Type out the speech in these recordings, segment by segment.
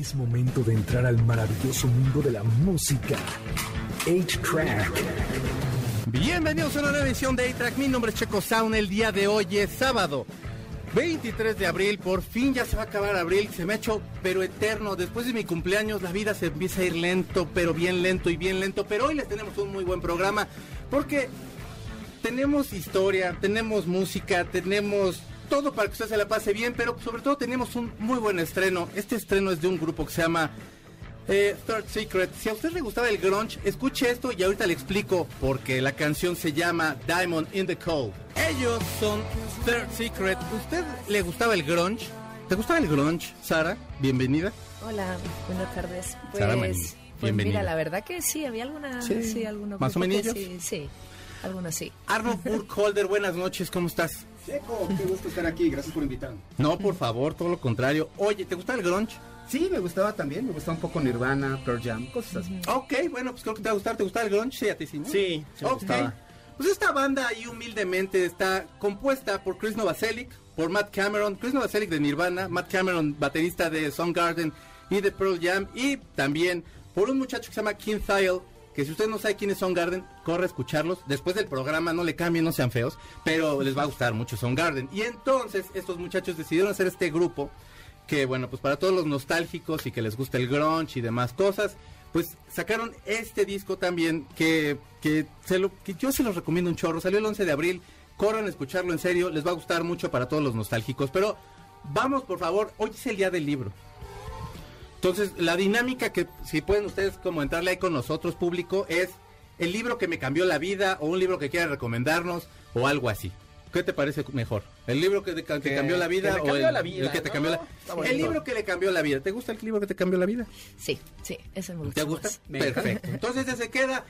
Es momento de entrar al maravilloso mundo de la música. 8-Track. Bienvenidos a una nueva edición de A-Track. Mi nombre es Checo Sound. El día de hoy es sábado. 23 de abril, por fin ya se va a acabar abril, se me ha hecho pero eterno. Después de mi cumpleaños la vida se empieza a ir lento, pero bien lento y bien lento. Pero hoy les tenemos un muy buen programa porque tenemos historia, tenemos música, tenemos todo para que usted se la pase bien, pero sobre todo tenemos un muy buen estreno. Este estreno es de un grupo que se llama eh, Third Secret. Si a usted le gustaba el grunge, escuche esto y ahorita le explico porque la canción se llama Diamond in the Cold. Ellos son Third Secret. ¿Usted le gustaba el grunge? ¿Te gustaba el grunge, Sara? Bienvenida. Hola, buenas tardes. Pues, Sara pues bienvenida. mira, la verdad que sí, había alguna, Sí, sí, algunos ¿más o menos? Sí, sí, algunos sí. Arnold Burkholder, buenas noches, ¿cómo estás? Checo, qué gusto estar aquí, gracias por invitarme. No, por favor, todo lo contrario. Oye, ¿te gustaba el grunge? Sí, me gustaba también, me gustaba un poco Nirvana, Pearl Jam, cosas así. Ok, bueno, pues creo que te va a gustar. ¿Te gustaba el grunge? Sí, a ti sí, ¿no? Sí, sí me Ok. gustaba. Pues esta banda ahí humildemente está compuesta por Chris Novoselic, por Matt Cameron, Chris Novoselic de Nirvana, Matt Cameron, baterista de Soundgarden y de Pearl Jam, y también por un muchacho que se llama Kim Thayil, que si usted no sabe quién es Soundgarden, corre a escucharlos. Después del programa, no le cambien, no sean feos, pero les va a gustar mucho Soundgarden. Y entonces estos muchachos decidieron hacer este grupo que bueno, pues para todos los nostálgicos y que les gusta el grunge y demás cosas, pues sacaron este disco también que, que yo se los recomiendo un chorro. Salió el 11 de abril, corran a escucharlo en serio, les va a gustar mucho para todos los nostálgicos. Pero vamos, por favor, hoy es el día del libro. Entonces, la dinámica que si pueden ustedes como entrarle ahí con nosotros, público, es el libro que me cambió la vida o un libro que quiera recomendarnos o algo así. ¿Qué te parece mejor? ¿El libro que te que Que- cambió la vida que o cambió el, la vida, el que te ¿no? cambió la. El libro que le cambió la vida. ¿Te gusta el libro que te cambió la vida? Sí, sí, ese me gusta. ¿Te gusta? más. Perfecto. Entonces ya se queda.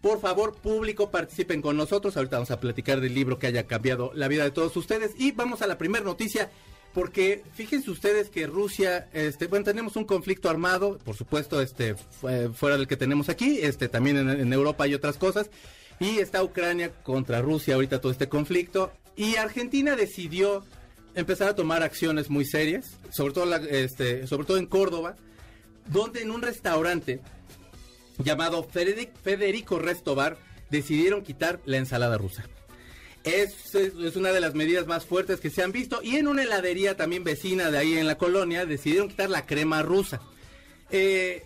Por favor, público, participen con nosotros. Ahorita vamos a platicar del libro que haya cambiado la vida de todos ustedes. Y vamos a la primera noticia. Porque fíjense ustedes que Rusia, este, bueno, tenemos un conflicto armado, por supuesto, este, fu- fuera del que tenemos aquí, este, también en, Europa hay otras cosas, y está Ucrania contra Rusia ahorita todo este conflicto, y Argentina decidió empezar a tomar acciones muy serias, sobre todo, la- este, sobre todo en Córdoba, donde en un restaurante llamado Federic- Federico Restobar decidieron quitar la ensalada rusa. Es, es- una de las medidas más fuertes que se han visto. Y en una heladería también vecina de ahí en la colonia decidieron quitar la crema rusa. Eh,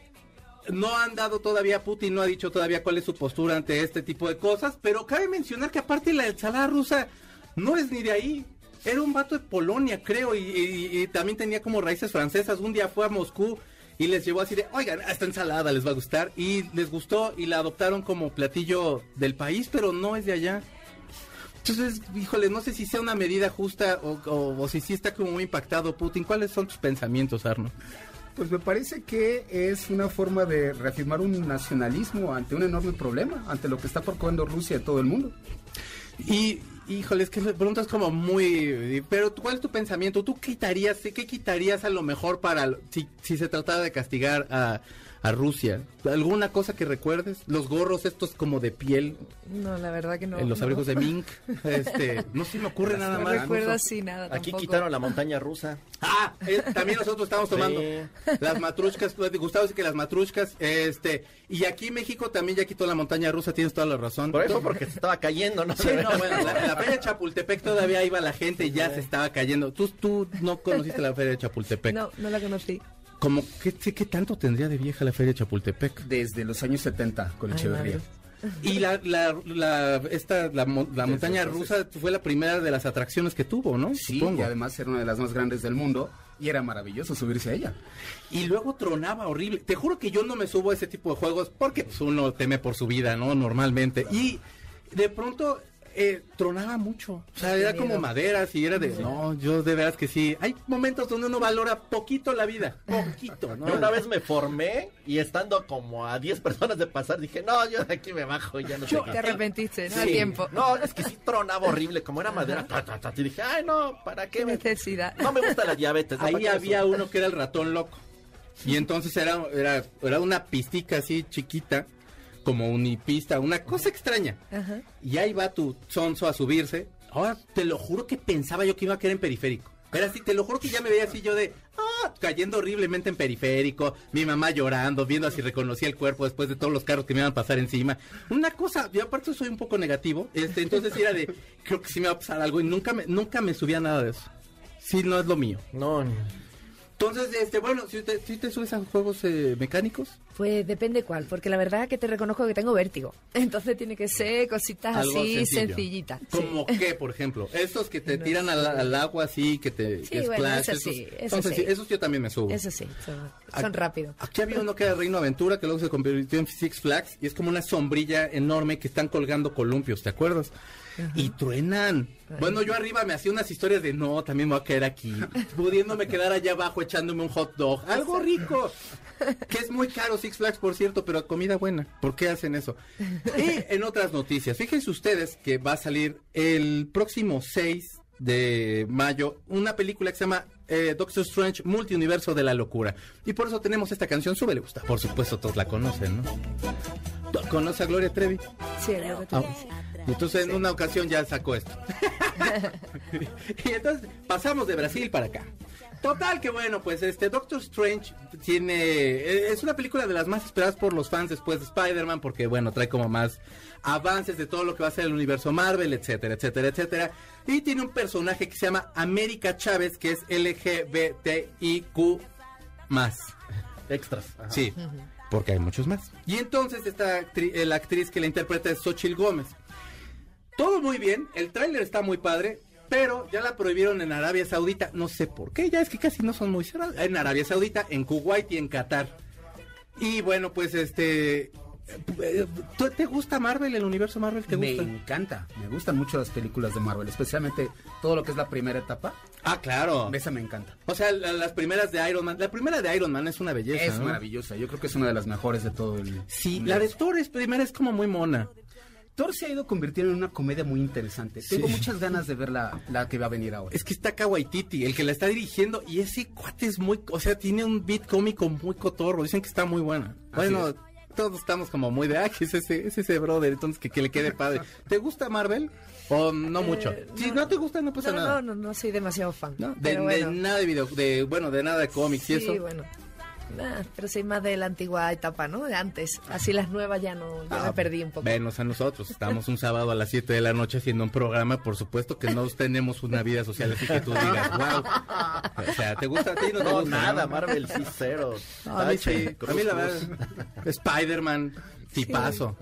no han dado todavía, Putin no ha dicho todavía cuál es su postura ante este tipo de cosas, pero cabe mencionar que aparte la ensalada rusa no es ni de ahí. Era un vato de Polonia, creo, y- y también tenía como raíces francesas. Un día fue a Moscú y les llevó así de, oigan, esta ensalada les va a gustar. Y les gustó y la adoptaron como platillo del país, pero no es de allá. Entonces, híjole, no sé si sea una medida justa o, o- o si sí está como muy impactado Putin. ¿Cuáles son tus pensamientos, Arno? Pues me parece que es una forma de reafirmar un nacionalismo ante un enorme problema, ante lo que está procurando Rusia en todo el mundo. Y, híjole, es que la pregunta es como muy... Pero, ¿cuál es tu pensamiento? ¿Tú quitarías, qué quitarías a lo mejor para... Si, si se tratara de castigar a, a Rusia? ¿Alguna cosa que recuerdes? Los gorros estos como de piel, No, la verdad que no. eh, los no. abrigos de mink. Este, no se me ocurre nada No más. recuerdo así nada Aquí tampoco. quitaron la montaña rusa. Ah, eh, también nosotros estamos tomando Sí. las matrushkas, pues, Gustavo dice que las matrushkas, este, y aquí México también ya quitó la montaña rusa, tienes toda la razón. Por eso, porque se estaba cayendo, ¿no? Sí, no, bueno, la, la feria de Chapultepec todavía iba la gente y ya se estaba cayendo. Tú, tú no conociste la feria de Chapultepec. No, no la conocí. Como, ¿qué, qué, qué tanto tendría de vieja la feria de Chapultepec? Desde los años 70 con Echeverría. Y la, la, la, esta, la, mo- la Desde montaña entonces. rusa fue la primera de las atracciones que tuvo, ¿no? Sí, Supongo. y además era una de las más grandes del mundo y era maravilloso subirse a ella. Y luego tronaba horrible. Te juro que yo no me subo a ese tipo de juegos porque pues, uno teme por su vida, ¿no? Normalmente. Y de pronto eh, tronaba mucho. O sea, era como miedo. maderas y era de, no, yo de veras que sí. Hay momentos donde uno valora poquito la vida. Poquito, ¿no? Yo una vez me formé y estando como a 10 personas de pasar, dije, no, yo de aquí me bajo, ya no sé Te arrepentiste, ¿no? A Sí. tiempo. No, es que sí tronaba horrible, como era madera. ta, ta, ta, y dije, ay, no, ¿para qué? Qué me- necesidad. No me gusta la diabetes. Ahí ¿Para qué había uno que era el ratón loco. Y entonces era, era, era una pistica así chiquita, como unipista, una cosa extraña. Ajá. Y ahí va tu sonso a subirse. Ahora te lo juro que pensaba yo que iba a quedar en periférico. Era así, te lo juro que ya me veía así yo de, ah, no, cayendo horriblemente en periférico, mi mamá llorando, viendo si reconocía el cuerpo después de todos los carros que me iban a pasar encima. Una cosa, yo aparte soy un poco negativo, este, entonces era de, creo que sí me va a pasar algo y nunca me, nunca me subía nada de eso. Sí, no es lo mío. No, ni- Entonces, este, bueno, si te, si te subes a juegos eh, mecánicos, Pues depende cuál, porque la verdad que te reconozco que tengo vértigo. Entonces tiene que ser cositas algo así sencillo. sencillitas. sí. Como qué, por ejemplo, estos que te No tiran al, al agua así, que te Sí, que bueno, splash, eso esos, sí, eso entonces, sí. esos yo también me subo. Eso sí, son, rápidos. Aquí había uno que era Reino Aventura, que luego se convirtió en Six Flags, y es como una sombrilla enorme que están colgando columpios, ¿te acuerdas? Y truenan. Bueno, yo arriba me hacía unas historias de no, también me voy a quedar aquí, pudiéndome quedar allá abajo echándome un hot dog, algo rico. Que es muy caro Six Flags, por cierto, pero comida buena. ¿Por qué hacen eso? Y en otras noticias, fíjense ustedes que va a salir el próximo 6 de mayo una película que se llama eh, Doctor Strange Multiuniverso de la Locura. Y por eso tenemos esta canción, Sube le gusta. Por supuesto, todos la conocen, ¿no? ¿Conoce a Gloria Trevi? Sí, que tú Ah, entonces en una ocasión ya sacó esto. y entonces pasamos de Brasil para acá. Total que bueno, pues este Doctor Strange tiene eh, es una película de las más esperadas por los fans después de Spider-Man porque bueno, trae como más avances de todo lo que va a ser el universo Marvel, etcétera, etcétera, etcétera. Y tiene un personaje que se llama América Chávez que es LGBTIQ más. extras. Ajá. Sí, porque hay muchos más. Y entonces esta actri- eh, la actriz que la interpreta es Xochil Gómez. Todo muy bien, el tráiler está muy padre, pero ya la prohibieron en Arabia Saudita, no sé por qué, ya es que casi no son muy cerrados. En Arabia Saudita, en Kuwait y en Qatar. Y bueno, pues este... ¿tú- ¿Te gusta Marvel, el universo Marvel? ¿Te Me gusta? encanta, me gustan mucho las películas de Marvel, especialmente todo lo que es la primera etapa. Ah, claro. Esa me encanta. O sea, la- las primeras de Iron Man. La primera de Iron Man es una belleza. Es ¿no? maravillosa, yo creo que es una de las mejores de todo el Sí, la de. Thor es primera es como muy mona. Thor se ha ido convirtiendo en una comedia muy interesante. Tengo Sí. muchas ganas de ver la, la que va a venir ahora. Es que está Kawaititi, el que la está dirigiendo, y ese cuate es muy, o sea, tiene un beat cómico muy cotorro, dicen que está muy buena. Así Bueno, es. todos estamos como muy de, ay, es ese, es ese brother, entonces que, que le quede padre. ¿Te gusta Marvel? ¿O no mucho? Eh, si no. no te gusta, no pasa No, nada. no, no, no soy demasiado fan. ¿No? De, nada de video, de, bueno, de nada de cómics y sí, eso. bueno. Nah, pero soy más de la antigua etapa, ¿no? De antes. Así las nuevas ya no, ya Ah, me perdí un poco. Venos a nosotros. Estamos un sábado a las 7 de la noche haciendo un programa. Por supuesto que no tenemos una vida social así que tú digas, wow. O sea, ¿te gusta a ti? No te No, gusta, nada, ¿no? Marvel sí, cero. No, sí. cruz, A mí la verdad, Spider-Man, tipazo.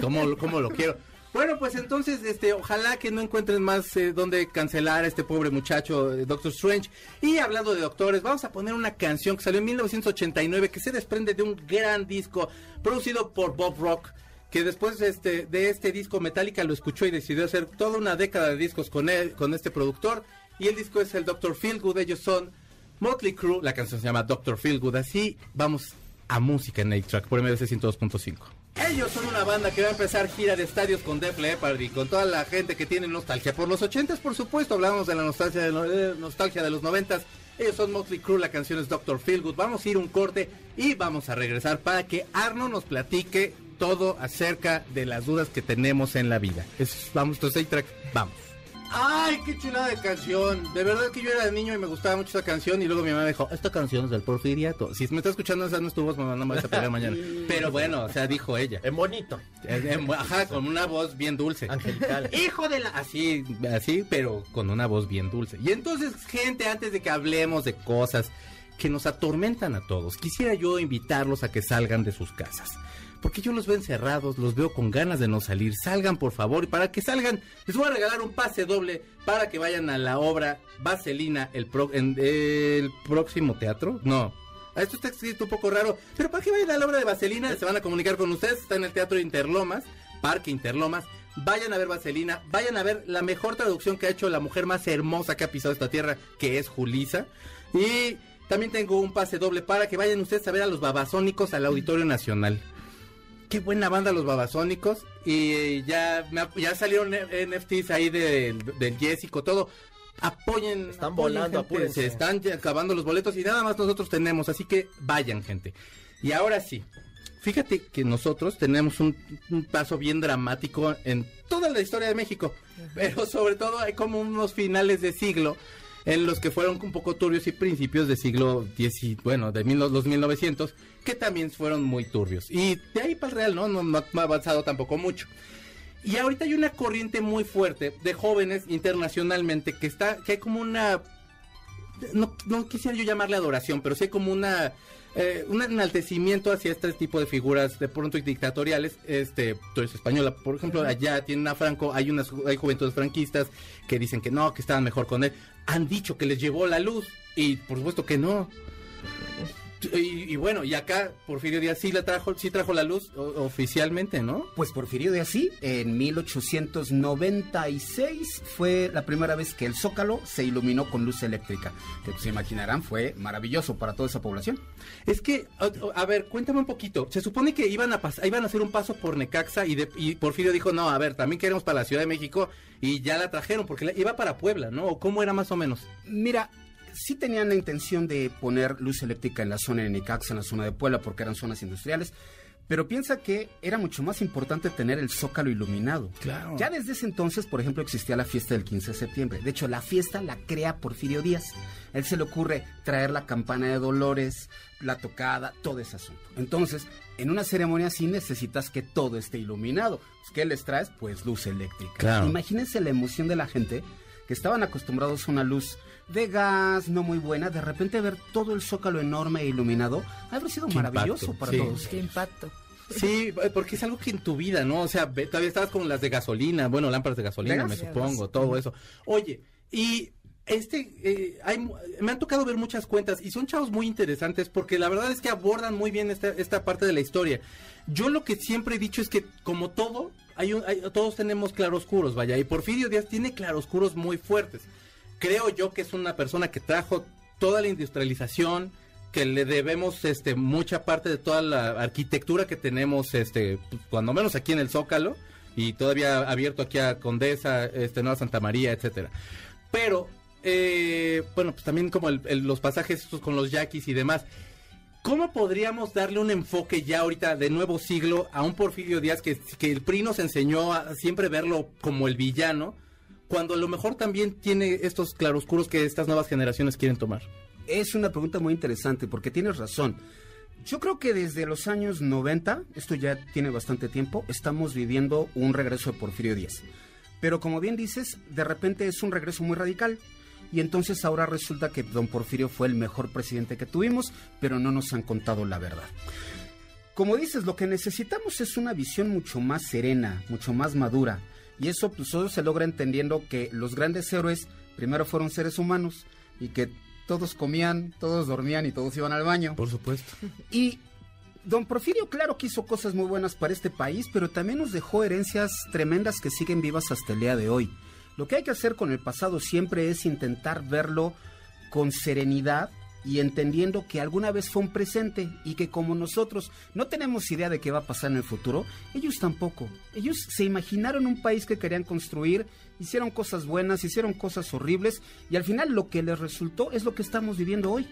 ¿Cómo, ¿Cómo lo quiero? Bueno, pues entonces, este, ojalá que no encuentren más eh, donde cancelar a este pobre muchacho, eh, Doctor Strange. Y hablando de doctores, vamos a poner una canción que salió en 1989 que se desprende de un gran disco producido por Bob Rock. Que después de este, de este disco Metallica lo escuchó y decidió hacer toda una década de discos con él, con este productor. Y el disco es el Doctor Feelgood. Ellos son Motley Crue. La canción se llama Doctor Feelgood. Así vamos a música en 8-Track por MDC 102.5. Ellos son una banda que va a empezar gira de estadios con Def Leppard y con toda la gente que tiene nostalgia. Por los 80s, por supuesto, hablamos de la nostalgia de, eh, nostalgia de los 90s. Ellos son Motley Crue, la canción es Doctor Feelgood. Vamos a ir un corte y vamos a regresar para que Arno nos platique todo acerca de las dudas que tenemos en la vida. Es- vamos, entonces 8-Track, vamos. Ay, qué chulada de canción. De verdad que yo era niño y me gustaba mucho esa canción y luego mi mamá me dijo, esta canción es del Porfiriato. Si me está escuchando esa no es tu voz, mamá, no me vas a pelear mañana. Pero bueno, o sea, dijo ella. En bonito, eh, Ajá, con una voz bien dulce. angelical. Hijo de la... Así, así, pero con una voz bien dulce. Y entonces, gente, antes de que hablemos de cosas que nos atormentan a todos, quisiera yo invitarlos a que salgan de sus casas. Porque yo los veo encerrados, los veo con ganas de no salir. Salgan, por favor. Y para que salgan, les voy a regalar un pase doble para que vayan a la obra Vaselina el, pro- el próximo teatro. No, esto está escrito un poco raro, pero para que vayan a la obra de Vaselina, se van a comunicar con ustedes, está en el Teatro Interlomas, Parque Interlomas, vayan a ver Vaselina, vayan a ver la mejor traducción que ha hecho la mujer más hermosa que ha pisado esta tierra, que es Julisa, y también tengo un pase doble para que vayan ustedes a ver a los babasónicos al Auditorio Nacional. Qué buena banda los babasónicos. Y ya, me ap- ya salieron NFTs ahí del, del Jessico, todo. Apoyen. Están apoyen, volando, apúrense. Se están ya acabando los boletos y nada más nosotros tenemos. Así que vayan, gente. Y ahora sí. Fíjate que nosotros tenemos un, un paso bien dramático en toda la historia de México. Pero sobre todo hay como unos finales de siglo en los que fueron un poco turbios y principios del siglo X, bueno, de mil- los 1900, que también fueron muy turbios. Y de ahí para el real, ¿no? No, no ha avanzado tampoco mucho. Y ahorita hay una corriente muy fuerte de jóvenes internacionalmente que está, que hay como una, no, no quisiera yo llamarle adoración, pero sí hay como una, eh, un enaltecimiento hacia este tipo de figuras de pronto dictatoriales. Este, tú eres española, por ejemplo, allá tienen a Franco, hay unas, hay juventudes franquistas que dicen que no, que estaban mejor con él. Han dicho que les llevó la luz y por supuesto que no. Y, y bueno, y acá Porfirio Díaz sí la trajo, sí trajo la luz o- oficialmente, ¿no? Pues Porfirio de así, en 1896 fue la primera vez que el Zócalo se iluminó con luz eléctrica, que pues, se imaginarán fue maravilloso para toda esa población. Es que, a, a ver, cuéntame un poquito. Se supone que iban a pas- iban a hacer un paso por Necaxa y, de- y Porfirio dijo, no, a ver, también queremos para la Ciudad de México y ya la trajeron porque la- iba para Puebla, ¿no? ¿O ¿Cómo era más o menos? Mira, sí tenían la intención de poner luz eléctrica en la zona de Necaxa, en la zona de Puebla, porque eran zonas industriales. Pero piensa que era mucho más importante tener el zócalo iluminado. Claro. Ya desde ese entonces, por ejemplo, existía la fiesta del 15 de septiembre. De hecho, la fiesta la crea Porfirio Díaz. Él se le ocurre traer la campana de Dolores, la tocada, todo ese asunto. Entonces, en una ceremonia así necesitas que todo esté iluminado. Pues, ¿Qué les traes? Pues luz eléctrica. Claro. Imagínense la emoción de la gente que estaban acostumbrados a una luz de gas no muy buena, de repente ver todo el zócalo enorme e iluminado, haber sido Qué maravilloso impacto, para sí. todos. Qué impacto. Sí, eh, porque es algo que en tu vida, ¿no? O sea, todavía estabas con las de gasolina, bueno, lámparas de gasolina, ¿De me supongo, todo eso. Oye, y este, eh, hay, me han tocado ver muchas cuentas y son chavos muy interesantes porque la verdad es que abordan muy bien esta, esta parte de la historia. Yo lo que siempre he dicho es que como todo, hay un, hay- todos tenemos claroscuros, vaya, y Porfirio Díaz tiene claroscuros muy fuertes. Creo yo que es una persona que trajo toda la industrialización, que le debemos este mucha parte de toda la arquitectura que tenemos este pues, cuando menos aquí en el Zócalo y todavía abierto aquí a Condesa, este Nueva Santa María, etcétera. Pero eh, bueno, pues también como el- los pasajes con los yaquis y demás. ¿Cómo podríamos darle un enfoque ya ahorita de nuevo siglo a un Porfirio Díaz que, que el PRI nos enseñó a siempre verlo como el villano, cuando a lo mejor también tiene estos claroscuros que estas nuevas generaciones quieren tomar? Es una pregunta muy interesante porque tienes razón. Yo creo que desde los años 90, esto ya tiene bastante tiempo, estamos viviendo un regreso de Porfirio Díaz. Pero como bien dices, de repente es un regreso muy radical. Y entonces ahora resulta que don Porfirio fue el mejor presidente que tuvimos, pero no nos han contado la verdad. Como dices, lo que necesitamos es una visión mucho más serena, mucho más madura. Y eso pues solo se logra entendiendo que los grandes héroes primero fueron seres humanos y que todos comían, todos dormían y todos iban al baño. Por supuesto. Y don Porfirio, claro que hizo cosas muy buenas para este país, pero también nos dejó herencias tremendas que siguen vivas hasta el día de hoy. Lo que hay que hacer con el pasado siempre es intentar verlo con serenidad y entendiendo que alguna vez fue un presente y que como nosotros no tenemos idea de qué va a pasar en el futuro, ellos tampoco. Ellos se imaginaron un país que querían construir, hicieron cosas buenas, hicieron cosas horribles y al final lo que les resultó es lo que estamos viviendo hoy.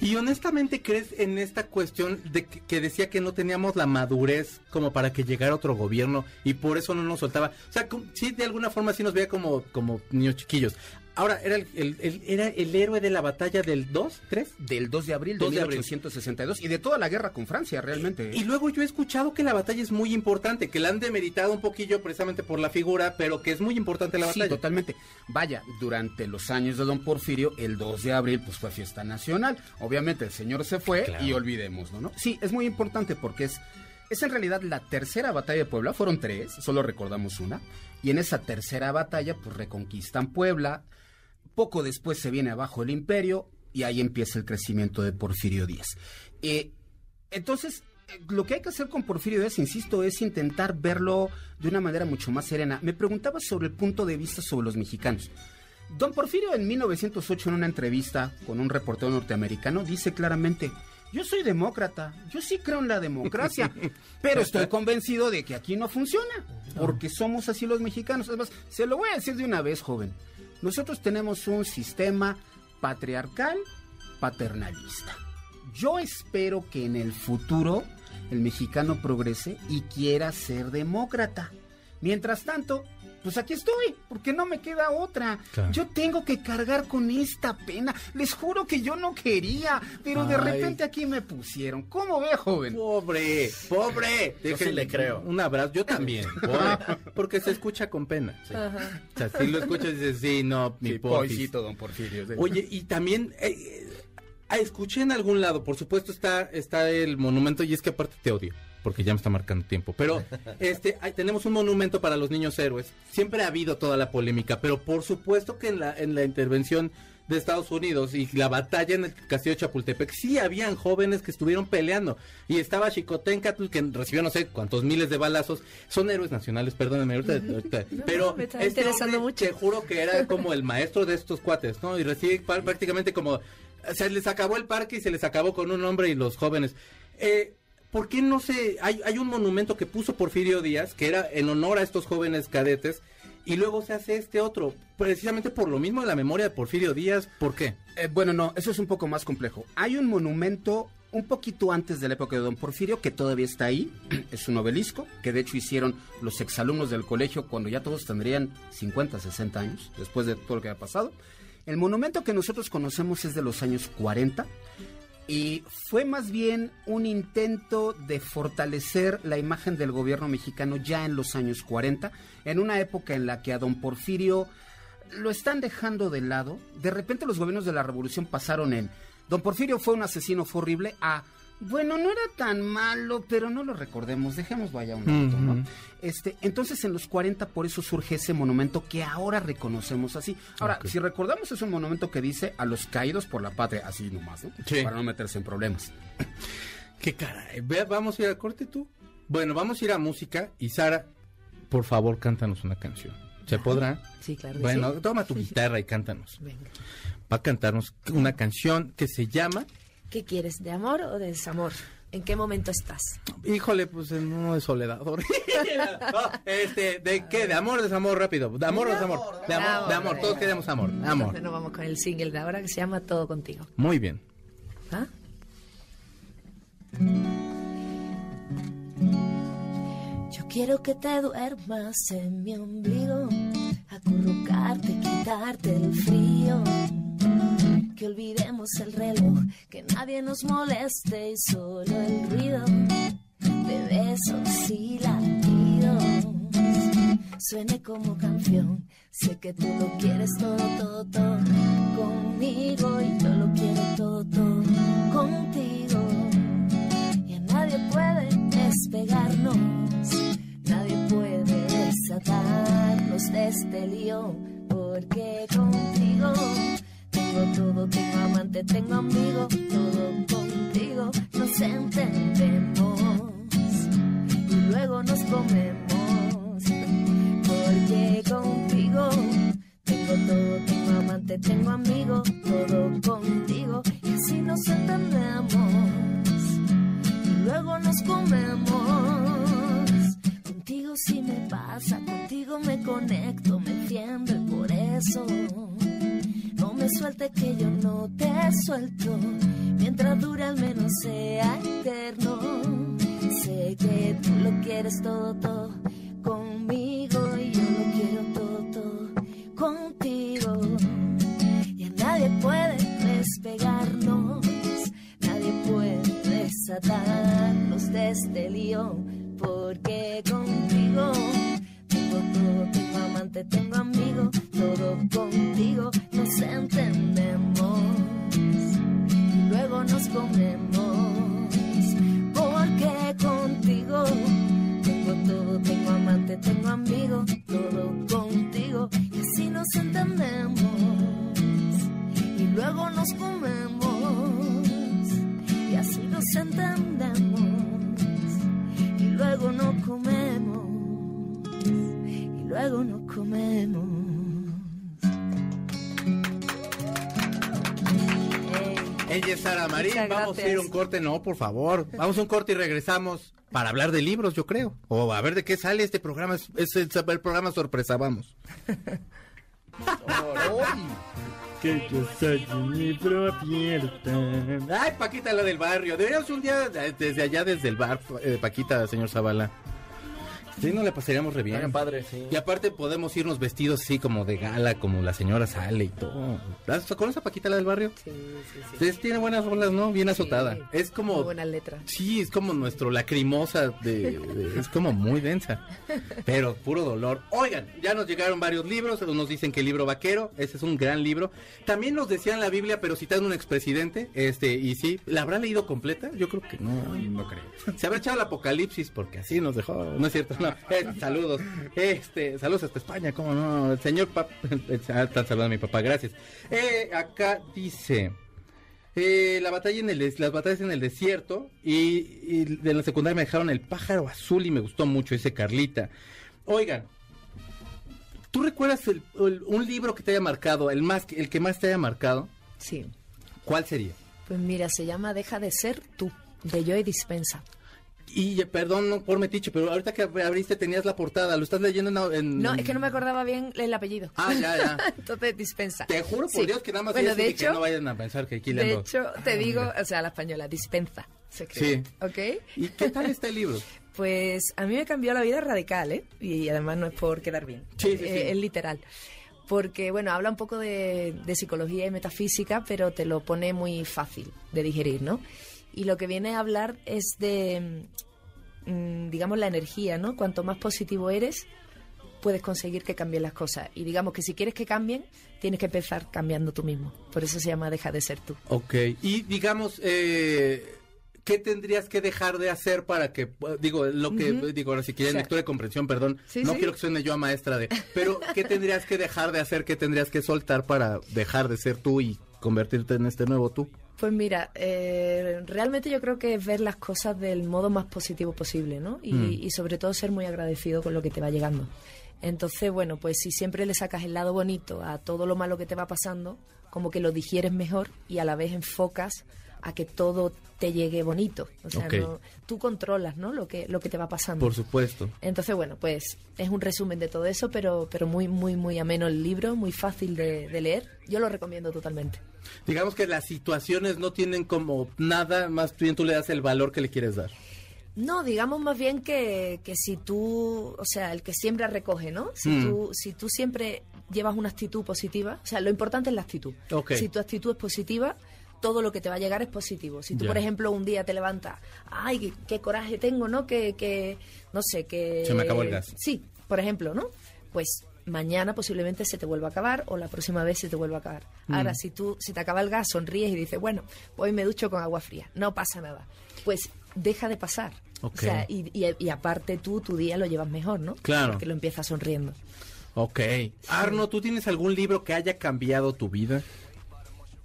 Y honestamente, ¿crees en esta cuestión de que, decía que no teníamos la madurez como para que llegara otro gobierno y por eso no nos soltaba? O sea, sí, de alguna forma sí nos veía como, como niños chiquillos. Ahora, ¿era el, el- el- ¿era el héroe de la batalla del 2, 3? Del 2 de abril de 2 de abril. 1862 y de toda la guerra con Francia realmente. ¿eh? Y luego yo he escuchado que la batalla es muy importante, que la han demeritado un poquillo precisamente por la figura, pero que es muy importante la Sí, batalla. totalmente. Vaya, durante los años de Don Porfirio, el 2 de abril, pues fue fiesta nacional. Obviamente el señor se fue Claro. y olvidémoslo, ¿no? Sí, es muy importante porque es, es en realidad la tercera batalla de Puebla. Fueron tres, solo recordamos una. Y en esa tercera batalla, pues reconquistan Puebla. Poco después se viene abajo el imperio y ahí empieza el crecimiento de Porfirio Díaz. Eh, entonces, eh, lo que hay que hacer con Porfirio Díaz, insisto, es intentar verlo de una manera mucho más serena. Me preguntaba sobre el punto de vista sobre los mexicanos. Don Porfirio en 1908 en una entrevista con un reportero norteamericano dice claramente, yo soy demócrata, yo sí creo en la democracia, pero estoy convencido de que aquí no funciona, porque somos así los mexicanos. Además, se lo voy a decir de una vez, joven. Nosotros tenemos un sistema patriarcal paternalista. Yo espero que en el futuro el mexicano progrese y quiera ser demócrata. Mientras tanto, pues aquí estoy, porque no me queda otra. Claro. Yo tengo que cargar con esta pena. Les juro que yo no quería, pero de repente aquí me pusieron. ¿Cómo ve, joven? Pobre, pobre. Yo sí le creo. Un abrazo, yo también. pobre, porque se escucha con pena. Ajá. O sea, si lo escuchas y dices, sí, no, mi Sí, pobrecito, don Porfirio. sí. Oye, y también eh, eh, ah, escuché en algún lado, por supuesto está está el monumento y es que aparte te odio, porque ya me está marcando tiempo, pero este hay- tenemos un monumento para los niños héroes. Siempre ha habido toda la polémica, pero por supuesto que en la en la intervención de Estados Unidos y la batalla en el castillo de Chapultepec, sí habían jóvenes que estuvieron peleando. Y estaba Chicotencatl, que recibió no sé cuántos miles de balazos. Son héroes nacionales, perdónenme, ahorita, ahorita- No, pero me está este interesando hombre, mucho. te juro que era como el maestro de estos cuates, ¿no? Y recibe prácticamente como... Se les acabó el parque y se les acabó con un hombre y los jóvenes. Eh, ¿Por qué no se...? Hay, hay un monumento que puso Porfirio Díaz, que era en honor a estos jóvenes cadetes, y luego se hace este otro, precisamente por lo mismo de la memoria de Porfirio Díaz. ¿Por qué? Eh, bueno, no, eso es un poco más complejo. Hay un monumento un poquito antes de la época de Don Porfirio que todavía está ahí. Es un obelisco que de hecho hicieron los exalumnos del colegio cuando ya todos tendrían 50, 60 años, después de todo lo que ha pasado. El monumento que nosotros conocemos es de los años 40 y fue más bien un intento de fortalecer la imagen del gobierno mexicano ya en los años 40, en una época en la que a don Porfirio lo están dejando de lado. De repente los gobiernos de la revolución pasaron en don Porfirio fue un asesino, fue horrible, a bueno, no era tan malo, pero no lo recordemos, dejémoslo allá un rato, ¿no? Ujú. Este, entonces en los 40 por eso surge ese monumento que ahora reconocemos así. Ahora, si recordamos es un monumento que dice a los caídos por la patria, así nomás, ¿no? Sí. Para no meterse en problemas. Qué caray. Ve, vamos a ir a corte tú. Bueno, vamos a ir a música y Sara, por favor, cántanos una canción. ¿Se podrá? Sí, claro. Bueno, sí. toma tu guitarra y cántanos. Venga. Va a cantarnos una canción que se llama, ¿Qué quieres? ¿De amor o de desamor? ¿En qué momento estás? híjole, pues en uno de soledad. No, este, ¿de qué? ¿De amor o desamor? Rápido. ¿De amor o desamor? De amor, de amor. Todos queremos amor. Amor. Entonces nos vamos con el single de ahora que se llama Todo Contigo. Muy bien. ¿Ah? Yo quiero que te duermas en mi ombligo, acurrucarte, quitarte el frío. Que olvidemos el reloj, que nadie nos moleste y solo el ruido de besos y latidos suene como canción. Sé que tú lo quieres todo, todo, todo conmigo y yo lo quiero todo, todo contigo. Y a nadie puede despegarnos, nadie puede desatarnos de este lío, porque contigo tengo todo, tengo amante, tengo amigo, todo contigo nos entendemos y luego nos comemos. Porque contigo tengo todo, tengo amante, tengo amigo, todo contigo y así nos entendemos y luego nos comemos. Contigo sí me pasa, contigo me conecto, me entiendo y por eso me suelte que yo no te suelto. Mientras dure al menos sea eterno. Sé que tú lo quieres todo, todo conmigo y yo lo quiero todo, todo contigo. Y a nadie puede despegarnos, nadie puede desatarnos de este lío. Porque contigo tengo todo, tengo amante, tengo amigo, todo contigo nos entendemos. Y luego nos comemos. Porque contigo tengo todo, tengo amante, tengo amigo, todo contigo y así nos entendemos. Y luego nos comemos y así nos entendemos. Y luego nos comemos luego nos comemos. Ey. Ella es Sara Marín. Muchas Vamos a ir a un corte, no, por favor. Vamos a un corte y regresamos para hablar de libros, yo creo. O a ver de qué sale este programa. Es, es el, el programa sorpresa, vamos. Que yo soy mi propia Ay, Paquita, la del barrio. Deberíamos un día desde allá, desde el bar, eh, Paquita, señor Zavala. Sí, no le pasaríamos re bien. Padre, sí. Y aparte podemos irnos vestidos así como de gala, como la señora sale y todo. ¿Conoces a Paquita la del barrio? Sí, sí, sí. Tiene buenas rolas, ¿no? Bien azotada. Sí, Es como... Muy buenas letras. Sí, es como nuestro lacrimosa de, de- es como muy densa, pero puro dolor. Oigan, ya nos llegaron varios libros, nos dicen que el libro vaquero, ese es un gran libro. También nos decían la Biblia, pero citando un expresidente, este, y sí, ¿la habrá leído completa? Yo creo que no, no creo. Se habrá echado el apocalipsis porque así nos dejó, no es cierto, no. Eh, saludos, este, saludos hasta España, cómo no, el señor pap, ah, está saludando a mi papá, gracias. Eh, acá dice, eh, la batalla en el las batallas en el desierto y, y de la secundaria me dejaron el pájaro azul y me gustó mucho ese Carlita. Oigan, ¿tú recuerdas el- el- un libro que te haya marcado, el más que- el que más te haya marcado? Sí. ¿Cuál sería? Pues mira, se llama Deja de ser tú, de Joy Dispensa. Y perdón no por metiche, pero ahorita que ab- abriste tenías la portada, ¿lo estás leyendo en, en- No, es que no me acordaba bien el apellido. Ah, ya, ya. Entonces dispensa. Te juro por Sí. Dios que nada más Bueno, es de así que hecho, no vayan a pensar que aquí le de hecho, te digo, o sea, la española, dispensa. Se escribe, Sí. ¿Ok? ¿Y qué tal está el libro? Pues a mí me cambió la vida radical, ¿eh? Y además no es por quedar bien. Sí, sí, Eh, sí. Es literal. Porque, bueno, habla un poco de, de psicología y metafísica, pero te lo pone muy fácil de digerir, ¿no? Y lo que viene a hablar es de, mm, digamos, la energía, ¿no? Cuanto más positivo eres, puedes conseguir que cambien las cosas. Y digamos que si quieres que cambien, tienes que empezar cambiando tú mismo. Por eso se llama Deja de ser tú. Ok, y digamos, eh, ¿qué tendrías que dejar de hacer para que, eh, digo, lo que, digo, ahora si O sea, lectura de comprensión, perdón, Sí, no sí. quiero que suene yo a maestra de, pero ¿qué tendrías que dejar de hacer, qué tendrías que soltar para dejar de ser tú y convertirte en este nuevo tú? Pues mira, eh, realmente yo creo que es ver las cosas del modo más positivo posible, ¿no? Y, Mm. y sobre todo ser muy agradecido con lo que te va llegando. Entonces, bueno, pues si siempre le sacas el lado bonito a todo lo malo que te va pasando, como que lo digieres mejor y a la vez enfocas a que todo te llegue bonito. O sea, no- tú controlas, ¿no? Lo que, lo que te va pasando. Por supuesto. Entonces, bueno, pues es un resumen de todo eso, pero, pero muy, muy, muy ameno el libro, muy fácil de, de leer. Yo lo recomiendo totalmente. Digamos que las situaciones no tienen como nada, más bien tú le das el valor que le quieres dar. No, digamos más bien que, que si tú, o sea, el que siembra recoge, ¿no? Si, Mm. tú, si tú siempre llevas una actitud positiva, o sea, lo importante es la actitud. Ok. Si tu actitud es positiva, todo lo que te va a llegar es positivo. Si tú, por ejemplo, un día te levantas, ay, qué, qué coraje tengo, ¿no? Que, que, no sé, que... Se me acabó el gas. Sí, por ejemplo, ¿no? Pues mañana posiblemente se te vuelva a acabar o la próxima vez se te vuelva a acabar. Mm. Ahora, si tú, si te acaba el gas, sonríes y dices, bueno, hoy me ducho con agua fría, no pasa nada. Pues deja de pasar. O sea, y, y- y aparte tú, tu día lo llevas mejor, ¿no? Claro. Porque lo empiezas sonriendo. Ok. Arno, ¿tú tienes algún libro que haya cambiado tu vida?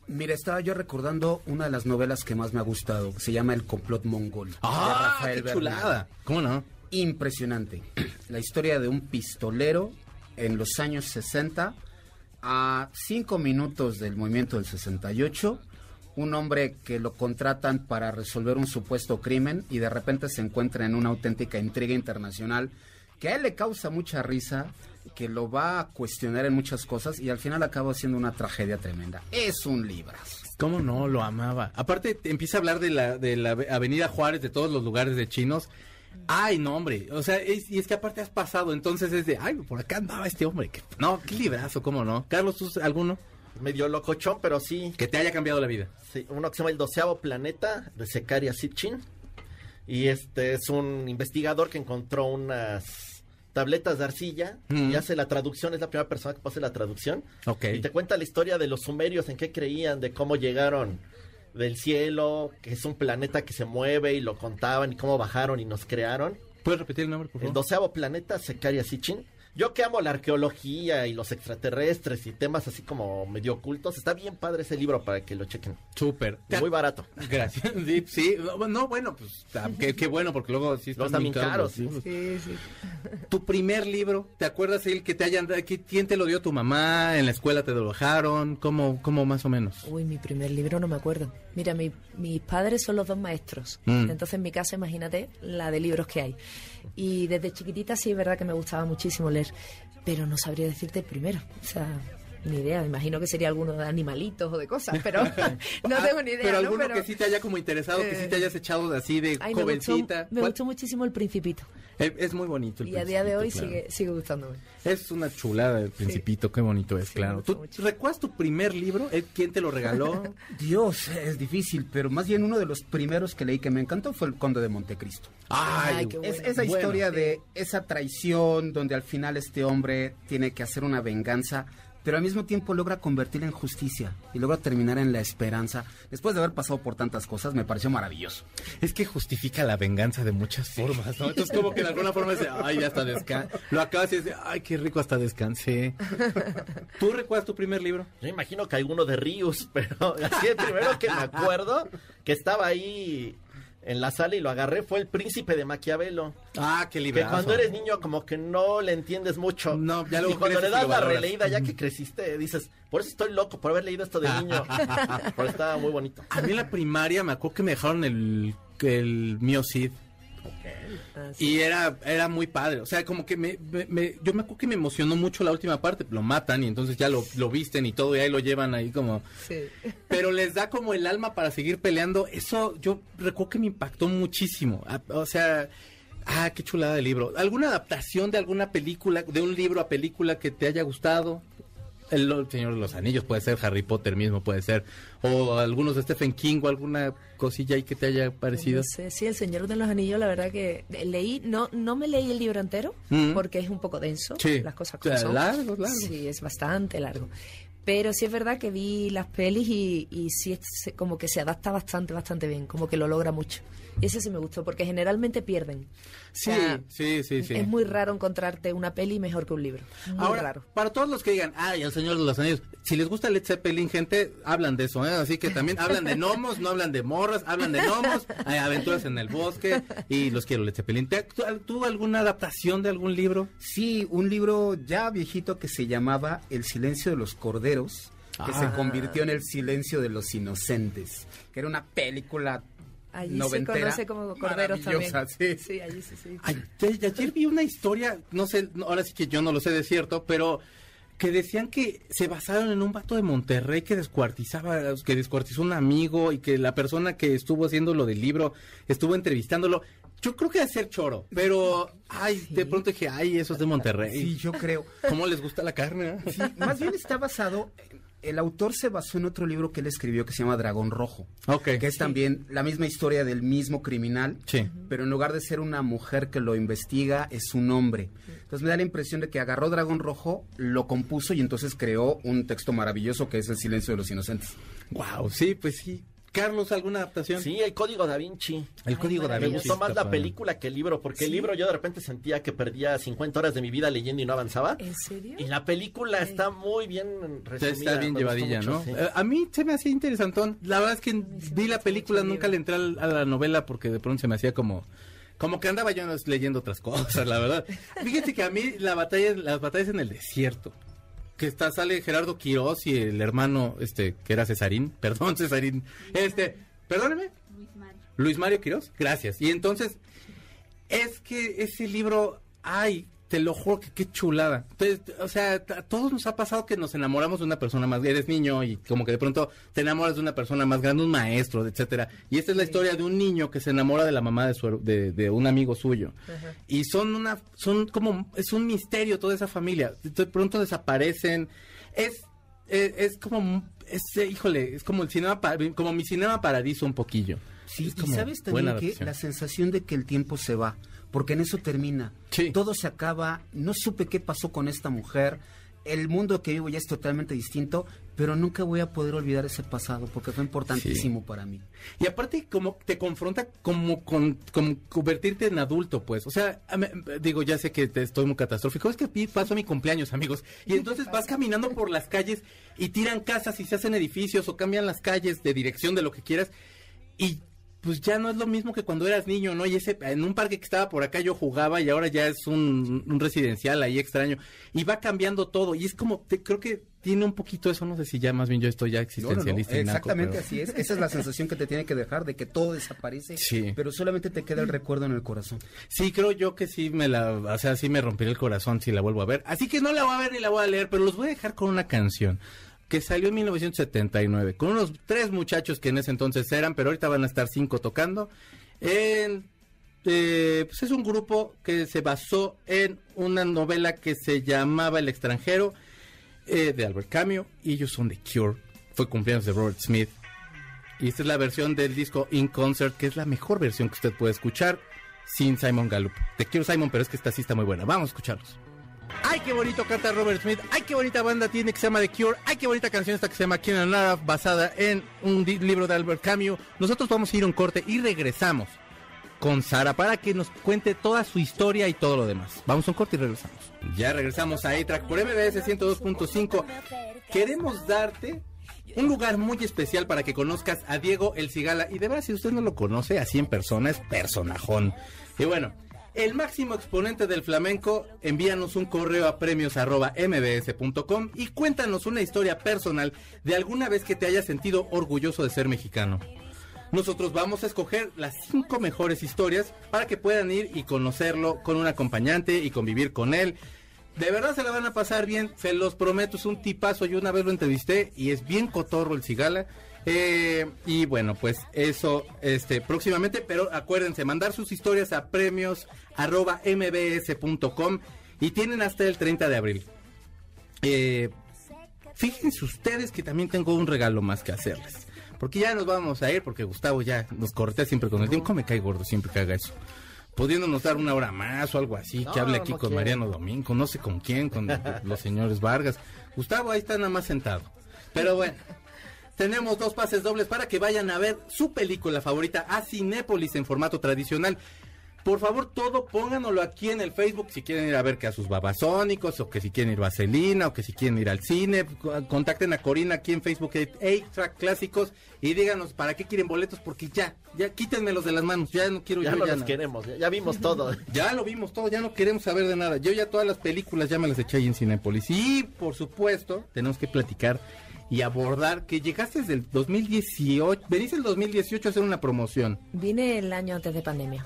Mira, estaba yo recordando una de las novelas que más me ha gustado, que se llama El complot mongol. de ¡Ah, Rafael qué chulada! ¿Cómo no? Impresionante. La historia de un pistolero en los años 60, a cinco minutos del movimiento del 68, un hombre que lo contratan para resolver un supuesto crimen y de repente se encuentra en una auténtica intriga internacional que a él le causa mucha risa, que lo va a cuestionar en muchas cosas y al final acaba siendo una tragedia tremenda. Es un librazo. ¿Cómo no? Lo amaba. Aparte, te empieza a hablar de la, de la Avenida Juárez, de todos los lugares de chinos. Ay, no, hombre. O sea, es- y es que aparte has pasado, entonces es de, ay, por acá andaba este hombre. Que- no, qué librazo, ¿cómo no? Carlos, ¿tú alguno? Medio locochón, pero sí. Que te haya cambiado la vida. Sí, uno que se llama El Doceavo Planeta, de Sekaria Sitchin. Y este es un investigador que encontró unas tabletas de arcilla Mm. y hace la traducción, es la primera persona que hace la traducción. Ok. Y te cuenta la historia de los sumerios, en qué creían, de cómo llegaron del cielo, que es un planeta que se mueve y lo contaban y cómo bajaron y nos crearon. ¿Puedes repetir el nombre, por El favor? doceavo planeta, Sekaria Sitchin. Yo que amo la arqueología y los extraterrestres y temas así como medio ocultos, está bien padre ese libro para que lo chequen. Súper. Muy barato. Gracias. Sí, sí. No, bueno, pues ah, qué, qué bueno, porque luego sí están están bien caros caros, los sí. Sí, sí. Tu primer libro, ¿te acuerdas el que te hayan dado? que- ¿Quién te lo dio tu mamá? ¿En la escuela te lo dejaron? ¿Cómo, cómo más o menos? Uy, mi primer libro no me acuerdo. Mira, mi- mis padres son los dos maestros. Mm. Entonces en mi casa, imagínate la de libros que hay. Y desde chiquitita sí es verdad que me gustaba muchísimo leer, pero no sabría decirte primero. O sea, ni idea. Me imagino que sería alguno de animalitos o de cosas, pero no Ah, tengo ni idea. Pero ¿no? alguno Pero- que sí te haya como interesado, que sí te Eh, hayas echado de así de Ay, me gustó, jovencita. me gustó muchísimo el Principito. Eh, Es muy bonito. el Y a día de hoy claro. sigue, sigue gustándome. Es una chulada el Principito, qué bonito es, Sí, claro. ¿Tú mucho. recuerdas tu primer libro? ¿Eh, ¿Quién te lo regaló? Dios, es difícil, pero más bien uno de los primeros que leí que me encantó fue El Conde de Montecristo. Ay, qué Es bueno. esa Bueno. historia de esa traición donde al final este hombre tiene que hacer una venganza, pero al mismo tiempo logra convertirla en justicia y logra terminar en la esperanza. Después de haber pasado por tantas cosas, me pareció maravilloso. Es que justifica la venganza de muchas formas, ¿no? Entonces como que de alguna forma dice, ay, ya hasta descansé. Lo acabas y dices, ay, qué rico, hasta descansé. ¿Tú recuerdas tu primer libro? Yo imagino que alguno de Rius, pero así el primero que me acuerdo que estaba ahí en la sala y lo agarré fue el príncipe de Maquiavelo. Ah, qué Que librazo. cuando eres niño como que no le entiendes mucho. No, ya luego y cuando le das la releída ya que creciste, dices, por eso estoy loco por haber leído esto de niño. Pero estaba muy bonito. A mí en la primaria me acuerdo que me dejaron el, el mío Cid. Ah, sí. Y era, era muy padre. O sea, como que me, me- me- yo me acuerdo que me emocionó mucho la última parte. Lo matan y entonces ya lo, lo visten y todo y ahí lo llevan ahí como... Sí. Pero les da como el alma para seguir peleando. Eso yo recuerdo que me impactó muchísimo. Ah, O sea... Ah, qué chulada de libro. ¿Alguna adaptación de alguna película, de un libro a película que te haya gustado? El, el Señor de los Anillos puede ser, Harry Potter mismo puede ser, o algunos de Stephen King o alguna cosilla ahí que te haya parecido. No sé, sí, El Señor de los Anillos, la verdad que leí, no no me leí el libro entero, Mm. porque es un poco denso, Sí. las cosas O sea, como son. largo, largo. Sí, es bastante largo. Pero sí es verdad que vi las pelis y, y sí es como que se adapta bastante, bastante bien, como que lo logra mucho. Ese sí me gustó, porque generalmente pierden. Sí, O sea, sí, sí, sí. Es muy raro encontrarte una peli mejor que un libro. Muy Ahora, raro. para todos los que digan, ay, el Señor de los Anillos, si les gusta Led Zeppelin, gente, hablan de eso, ¿eh? Así que también hablan de gnomos, no hablan de morras, hablan de gnomos, hay aventuras en el bosque, y los quiero Led Zeppelin. ¿Te- ¿Tú, tú alguna adaptación de algún libro? Sí, un libro ya viejito que se llamaba El silencio de los corderos, que se Ah. convirtió en El silencio de los inocentes, que era una película Allí noventera. se conoce como corderos también. sí. Sí, allí sí, sí. Ayer, ayer vi una historia, no sé, ahora sí que yo no lo sé de cierto, pero que decían que se basaron en un vato de Monterrey que descuartizaba, que descuartizó un amigo y que la persona que estuvo haciendo lo del libro estuvo entrevistándolo. Yo creo que debe ser choro, pero ay, de pronto dije, ay, eso es de Monterrey. Sí, yo creo. ¿Cómo les gusta la carne? eh? Sí, más bien está basado. El autor se basó en otro libro que él escribió que se llama Dragón Rojo. Ok. Que es también la misma historia del mismo criminal. Sí. Pero en lugar de ser una mujer que lo investiga, es un hombre. Entonces me da la impresión de que agarró Dragón Rojo, lo compuso y entonces creó un texto maravilloso que es El silencio de los inocentes. Wow, sí, pues sí. Carlos, ¿alguna adaptación? Sí, el código da Vinci. El código da Me Vinci. gustó más la película que el libro, porque el libro yo de repente sentía que perdía 50 horas de mi vida leyendo y no avanzaba. ¿En serio? Y la película está muy bien resumida. está bien me llevadilla, mucho, ¿no? sí. Eh, a mí se me hacía interesantón. La verdad es que vi me la película, nunca le entré a la novela porque de pronto se me hacía como... Como que andaba yo leyendo otras cosas, la verdad. Fíjense que a mí la batalla, las batallas en el desierto, que está, sale Gerardo Quiroz y el hermano, este, que era Cesarín, perdón, Cesarín, este, perdóneme. Luis Mario. Luis Mario Quiroz, gracias. Y entonces, es que ese libro, ay, te lo juro que qué chulada. Entonces, o sea, a todos nos ha pasado que nos enamoramos de una persona más, eres niño y como que de pronto te enamoras de una persona más grande, un maestro, etcétera. Y esta es la historia de un niño que se enamora de la mamá de, su, de, de un amigo suyo. Y son una, son como, es un misterio toda esa familia. De pronto desaparecen. Es, es, es como, es, híjole, es como el cinema, como mi cinema paradiso un poquillo. Sí, Es y sabes también que la sensación de que el tiempo se va, porque en eso termina. Sí. Todo se acaba, no supe qué pasó con esta mujer, el mundo que vivo ya es totalmente distinto, pero nunca voy a poder olvidar ese pasado porque fue importantísimo para mí. Y aparte como te confronta como con como convertirte en adulto, pues. O sea, digo, ya sé que te estoy muy catastrófico. Es que pasó mi cumpleaños, amigos. Y entonces vas caminando por las calles y tiran casas y se hacen edificios o cambian las calles de dirección de lo que quieras. Y pues ya no es lo mismo que cuando eras niño, ¿no? Y ese, en un parque que estaba por acá yo jugaba y ahora ya es un, un residencial ahí extraño. Y va cambiando todo. Y es como, te, creo que tiene un poquito eso, no sé si ya más bien yo estoy ya No, no, no, existencialista. naco, Exactamente pero- así es. Esa es la sensación que te tiene que dejar de que todo desaparece, Sí. pero solamente te queda el recuerdo en el corazón. Sí, creo yo que sí me la, o sea, sí me rompería el corazón si la vuelvo a ver. Así que no la voy a ver ni la voy a leer, pero los voy a dejar con una canción que salió en 1979, con unos tres muchachos que en ese entonces eran, pero ahorita van a estar cinco tocando. En, eh, pues es un grupo que se basó en una novela que se llamaba El extranjero, eh, de Albert Camus, y ellos son The Cure. Fue cumpleaños de Robert Smith. Y esta es la versión del disco In Concert, que es la mejor versión que usted puede escuchar sin Simon Gallup. Te quiero Simon, pero es que esta sí está muy buena. Vamos a escucharlos. Ay, qué bonito canta Robert Smith. Ay, qué bonita banda tiene que se llama The Cure. Ay, qué bonita canción esta que se llama King and Lara, basada en un libro de Albert Camus.Nosotros vamos a ir a un corte y regresamos con Sara para que nos cuente toda su historia y todo lo demás. Vamos a un corte y regresamos. Ya regresamos a A-Track por MBS 102.5. Queremos darte un lugar muy especial para que conozcas a Diego El Cigala. Y de verdad, si usted no lo conoce así en persona, es personajón. Y bueno, el máximo exponente del flamenco, envíanos un correo a premios arroba mbs.com y cuéntanos una historia personal de alguna vez que te hayas sentido orgulloso de ser mexicano. Nosotros vamos a escoger las cinco mejores historias para que puedan ir y conocerlo con un acompañante y convivir con él. De verdad se la van a pasar bien, se los prometo, es un tipazo. Yo una vez lo entrevisté y es bien cotorro el cigala. Eh, y bueno, pues eso este próximamente, pero acuérdense, mandar sus historias a premios arroba mbs.com y tienen hasta el 30 de abril. Eh, fíjense ustedes que también tengo un regalo más que hacerles. Porque ya nos vamos a ir, porque Gustavo ya nos cortea siempre con el tiempo. ¿Cómo me cae gordo siempre que haga eso? Pudiéndonos dar una hora más o algo así, que hable aquí no con quiero. Mariano Domingo, no sé con quién, con los señores Vargas. Gustavo ahí está nada más sentado. Pero bueno, tenemos dos pases dobles para que vayan a ver su película favorita a Cinépolis en formato tradicional. Por favor, todo pónganoslo aquí en el Facebook si quieren ir a ver que a sus babasónicos, o que si quieren ir a Vaselina, o que si quieren ir al cine. Co- Contacten a Corina aquí en Facebook, 8-Track Clásicos, y díganos para qué quieren boletos, porque ya, ya quítenmelos de las manos, ya no quiero Ya yo no ya los nada. queremos, ya, ya vimos todo. Ya lo vimos todo, ya no queremos saber de nada. Yo ya todas las películas ya me las eché ahí en Cinépolis. Y, por supuesto, tenemos que platicar y abordar que llegaste desde el 2018, venís el 2018 a hacer una promoción. Vine el año antes de pandemia.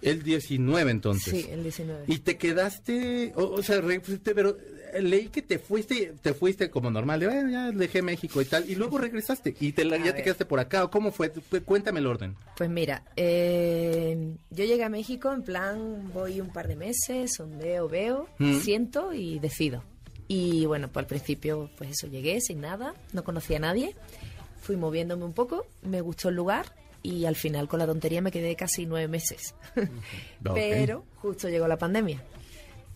El 19 entonces. Sí, el 19. Y te quedaste, o, o sea, re- fuiste, pero eh, leí que te fuiste, te fuiste como normal, de bueno, ya dejé México y tal, y luego regresaste y te la- ya te quedaste por acá, ¿o cómo fue? Cu- Cuéntame el orden. Pues mira, eh, yo llegué a México en plan, voy un par de meses, sondeo, veo, Mm. siento y decido. Y bueno, pues al principio, pues eso, llegué sin nada, no conocía a nadie, fui moviéndome un poco, me gustó el lugar y al final con la tontería me quedé casi nueve meses. Pero justo llegó la pandemia.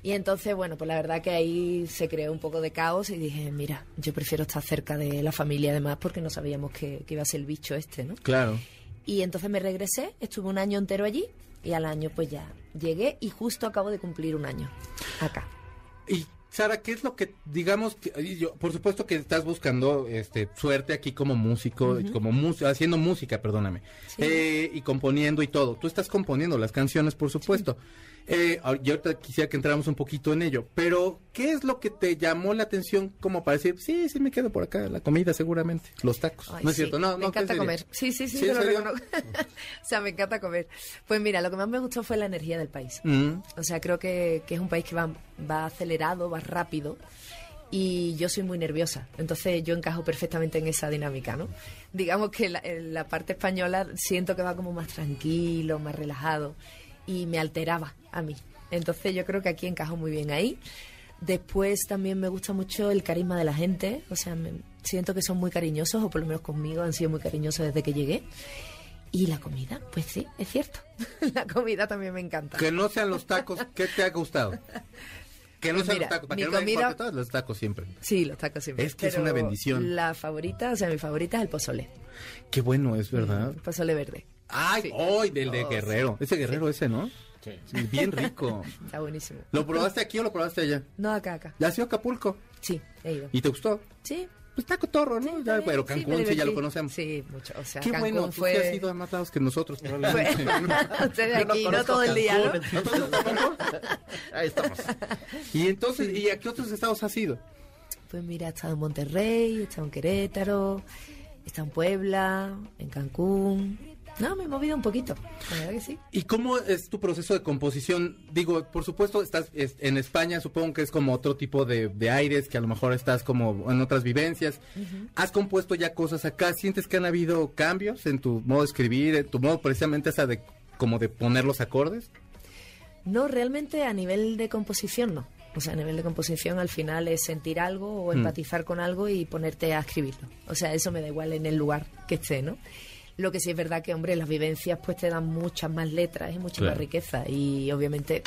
Y entonces, bueno, pues la verdad que ahí se creó un poco de caos y dije, mira, yo prefiero estar cerca de la familia además porque no sabíamos que, que iba a ser el bicho este, ¿no? Claro. Y entonces me regresé, estuve un año entero allí y al año pues ya llegué y justo acabo de cumplir un año acá. Y Sara, ¿qué es lo que, digamos, que, yo, por supuesto que estás buscando este, suerte aquí como músico, como mus- haciendo música, perdóname, Sí. eh, y componiendo y todo. Tú estás componiendo las canciones, por supuesto. Eh, yo ahorita quisiera que entráramos un poquito en ello, pero ¿qué es lo que te llamó la atención como para decir, sí, sí me quedo por acá, la comida seguramente, los tacos? Ay, no es sí, cierto, no, me no, encanta comer. Sí, sí, sí, ¿Sí, te lo reconozco. o sea, me encanta comer. Pues mira, lo que más me gustó fue la energía del país. Mm, O sea, creo que, que es un país que va, va acelerado, va rápido. Y yo soy muy nerviosa, entonces yo encajo perfectamente en esa dinámica, ¿no? Digamos que la, en la parte española siento que va como más tranquilo, más relajado y me alteraba a mí. Entonces yo creo que aquí encajo muy bien ahí. Después también me gusta mucho el carisma de la gente, o sea, me- siento que son muy cariñosos, o por lo menos conmigo han sido muy cariñosos desde que llegué. Y la comida, pues sí, es cierto. la comida también me encanta. que no sean los tacos, ¿qué te ha gustado? Que no Pues sean mira, los tacos, para mi que no me comida- importe todos los tacos siempre. Sí, los tacos siempre. Es que es una bendición. La favorita, o sea, mi favorita es el pozole. Qué bueno es, ¿verdad? El pozole verde. Ay, Sí. hoy del de Oh, Guerrero. Ese Guerrero ese, ¿no? Sí, bien rico. Está buenísimo. ¿Lo probaste aquí o lo probaste allá? No, acá, acá. ¿Ya has ido a Acapulco? Sí, he ido. ¿Y te gustó? Sí, pues está cotorro, ¿no? Ya, pero Sí, Cancún sí, ya lo conocemos. Sí, mucho. O sea, Qué Cancún bueno, tú fue... sí has ido a más lados que nosotros, probablemente. Ustedes no aquí, no, conozco todo el día, ¿no? Ahí estamos. y entonces, ¿y a qué otros estados has ido? Pues mira, he estado en Monterrey, he estado en Querétaro, he estado en Puebla, en Cancún. No, me he movido un poquito, la verdad que sí. ¿Y cómo es tu proceso de composición? Digo, por supuesto, estás es- en España, supongo que es como otro tipo de, de aires, que a lo mejor estás como en otras vivencias. ¿Has compuesto ya cosas acá? ¿Sientes que han habido cambios en tu modo de escribir, en tu modo precisamente hasta de como de poner los acordes? No, realmente a nivel de composición no. O sea, a nivel de composición al final es sentir algo o Mm. empatizar con algo y ponerte a escribirlo. O sea, eso me da igual en el lugar que esté, ¿no? Lo que sí es verdad que, hombre, las vivencias pues te dan muchas más letras y mucha Claro. más riqueza. Y obviamente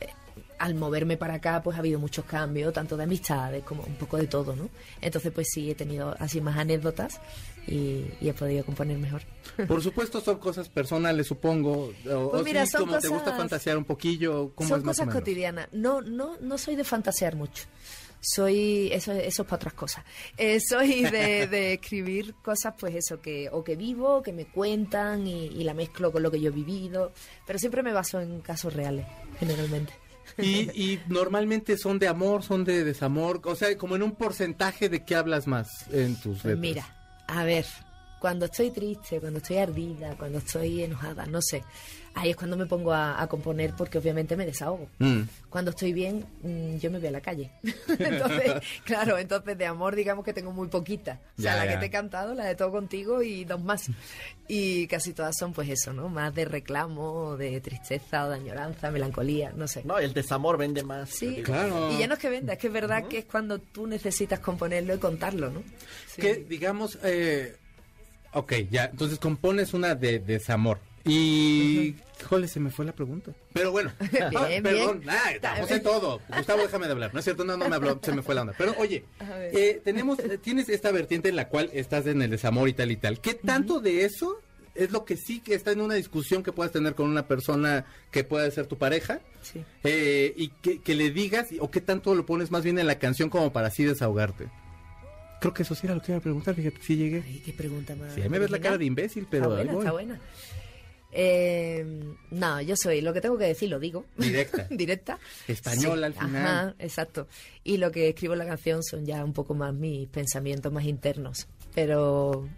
eh, al moverme para acá pues ha habido muchos cambios, tanto de amistades como un poco de todo, ¿no? Entonces pues sí, he tenido así más anécdotas y, y he podido componer mejor. Por supuesto, son cosas personales, supongo. O, Pues o mira, sí, son como te gusta fantasear un poquillo. ¿cómo Son es más o cosas menos? cotidianas. No, no, no soy de fantasear mucho. Soy, eso, eso es para otras cosas. Eh, soy de, de escribir cosas, pues eso, que o que vivo, que me cuentan y, y la mezclo con lo que yo he vivido. Pero siempre me baso en casos reales, generalmente. Y, y normalmente son de amor, son de desamor, o sea, como en un porcentaje de qué hablas más en tus Pues letras. mira, a ver, cuando estoy triste, cuando estoy ardida, cuando estoy enojada, no sé, ahí es cuando me pongo a, a componer porque obviamente me desahogo. Mm. Cuando estoy bien, mm, yo me voy a la calle. entonces, claro, entonces de amor digamos que tengo muy poquita. O sea, Ya, la ya. que te he cantado, la de todo contigo y dos más. Y casi todas son pues eso, ¿no? Más de reclamo, de tristeza o de añoranza, melancolía, no sé. No, el desamor vende más. Sí, Claro. y ya no es que venda, es que es verdad que es cuando tú necesitas componerlo y contarlo, ¿no? Sí. Que digamos, eh, ok, ya, entonces compones una de desamor. Y, híjole, se me fue la pregunta. Pero bueno, Bien, Ah, bien. perdón, ah, Está estamos en todo. Gustavo, déjame de hablar. No es cierto, no, no me habló, se me fue la onda. Pero oye, eh, tenemos, eh, tienes esta vertiente en la cual estás en el desamor y tal y tal. ¿Qué tanto de eso es lo que sí que está en una discusión que puedas tener con una persona que pueda ser tu pareja? Sí. Eh, y que, que le digas, o qué tanto lo pones más bien en la canción como para así desahogarte. Creo que eso sí era lo que iba a preguntar, fíjate, sí llegué. Ay, qué pregunta más. Sí, ahí me ves la cara de imbécil, pero Está ahí buena, voy. está buena. Eh, no, yo soy, lo que tengo que decir lo digo. Directa. Directa. Española al final. Ajá, exacto. Y lo que escribo en la canción son ya un poco más mis pensamientos más internos. Pero